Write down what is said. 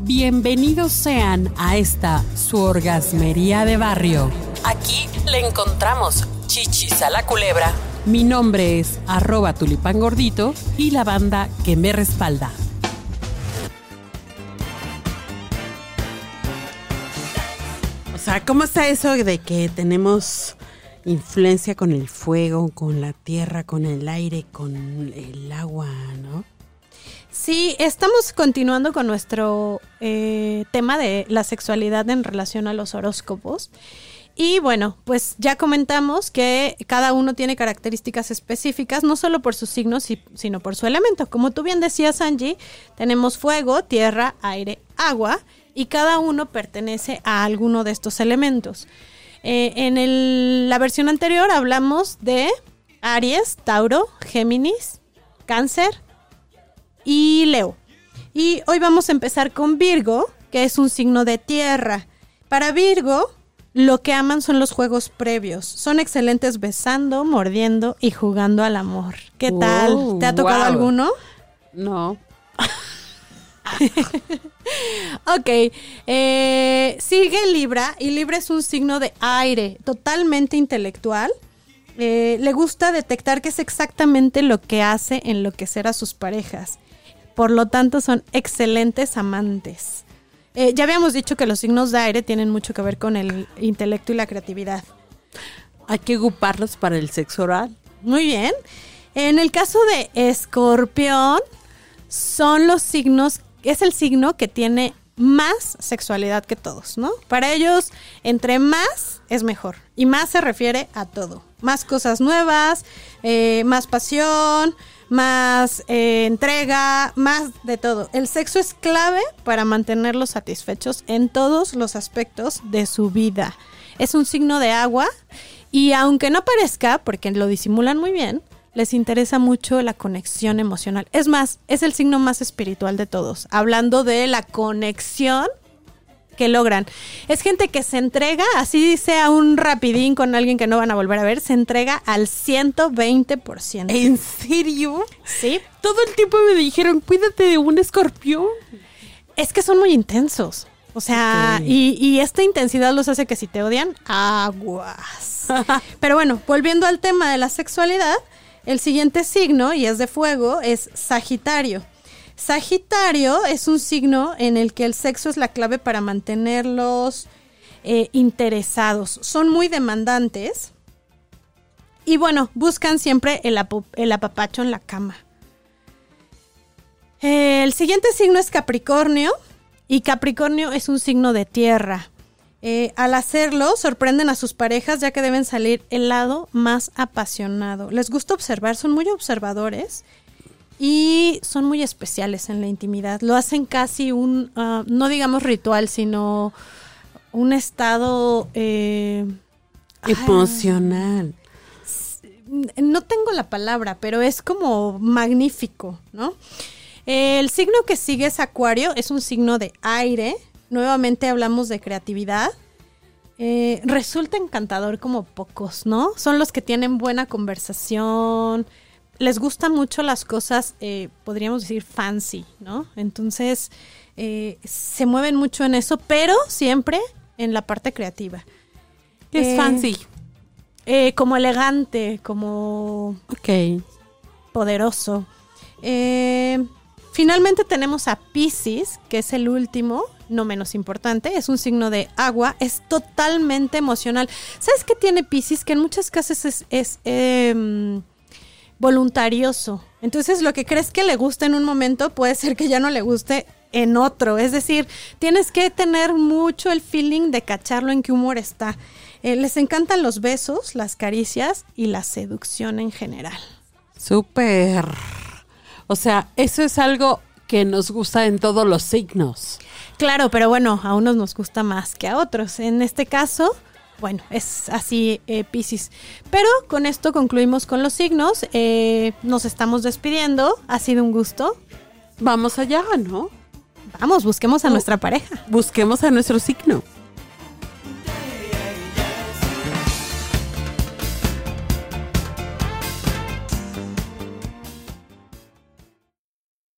Bienvenidos sean a esta su orgasmería de barrio. Aquí le encontramos chichis a la culebra. Mi nombre es arroba tulipán gordito y la banda que me respalda. O sea, ¿cómo está eso de que tenemos influencia con el fuego, con la tierra, con el aire, con el agua, ¿no? Sí, estamos continuando con nuestro eh, tema de la sexualidad en relación a los horóscopos. Y bueno, pues ya comentamos que cada uno tiene características específicas, no solo por sus signos, sino por su elemento. Como tú bien decías, Angie, tenemos fuego, tierra, aire, agua, y cada uno pertenece a alguno de estos elementos. Eh, en la versión anterior hablamos de Aries, Tauro, Géminis, Cáncer y Leo. Y hoy vamos a empezar con Virgo, que es un signo de tierra. Para Virgo, lo que aman son los juegos previos. Son excelentes besando, mordiendo y jugando al amor. ¿Qué tal? ¿Te ha tocado alguno? No. ok, eh, sigue Libra y Libra es un signo de aire, totalmente intelectual. Eh, le gusta detectar qué es exactamente lo que hace enloquecer a sus parejas. Por lo tanto, son excelentes amantes. Eh, ya habíamos dicho que los signos de aire tienen mucho que ver con el intelecto y la creatividad. Hay que ocuparlos para el sexo oral. Muy bien. En el caso de escorpión, son los signos es el signo que tiene más sexualidad que todos, ¿no? Para ellos, entre más es mejor. Y más se refiere a todo. Más cosas nuevas, eh, más pasión, más eh, entrega, más de todo. El sexo es clave para mantenerlos satisfechos en todos los aspectos de su vida. Es un signo de agua y aunque no parezca, porque lo disimulan muy bien, les interesa mucho la conexión emocional. Es más, es el signo más espiritual de todos, hablando de la conexión que logran. Es gente que se entrega, así sea un rapidín con alguien que no van a volver a ver, se entrega al 120%. ¿En serio? Sí. Todo el tiempo me dijeron, cuídate de un escorpión. Es que son muy intensos. O sea, y, y, esta intensidad los hace que si te odian, aguas. Pero bueno, volviendo al tema de la sexualidad, el siguiente signo, y es de fuego, es Sagitario. Sagitario es un signo en el que el sexo es la clave para mantenerlos eh, interesados. Son muy demandantes y bueno, buscan siempre el, el apapacho en la cama. El siguiente signo es Capricornio y Capricornio es un signo de tierra. Eh, al hacerlo, sorprenden a sus parejas ya que deben salir el lado más apasionado. Les gusta observar, son muy observadores y son muy especiales en la intimidad. Lo hacen casi un, ah, no digamos ritual, sino un estado eh, emocional. no tengo la palabra, pero es como magnífico, ¿no? El signo que sigue es Acuario, es un signo de aire nuevamente hablamos de creatividad. Eh, resulta encantador como pocos, ¿no? Son los que tienen buena conversación, les gustan mucho las cosas, eh, podríamos decir, fancy, ¿no? Entonces, eh, se mueven mucho en eso, pero siempre en la parte creativa. ¿Qué es fancy? como elegante, como... Ok. Poderoso. finalmente tenemos a Pisces, que es el último, no menos importante, es un signo de agua, es totalmente emocional. ¿Sabes qué tiene Pisces? Que en muchas casos es, em, voluntarioso. Entonces lo que crees que le gusta en un momento puede ser que ya no le guste en otro. Es decir, tienes que tener mucho el feeling de cacharlo en qué humor está. Eh, les encantan los besos, las caricias y la seducción en general. Súper. O sea, eso es algo que nos gusta en todos los signos. Claro, pero bueno, a unos nos gusta más que a otros. En este caso, bueno, es así eh, Pisces. Pero con esto concluimos con los signos. Eh, nos estamos despidiendo. Ha sido un gusto. Vamos allá, ¿no? Vamos, busquemos a nuestra pareja. Busquemos a nuestro signo.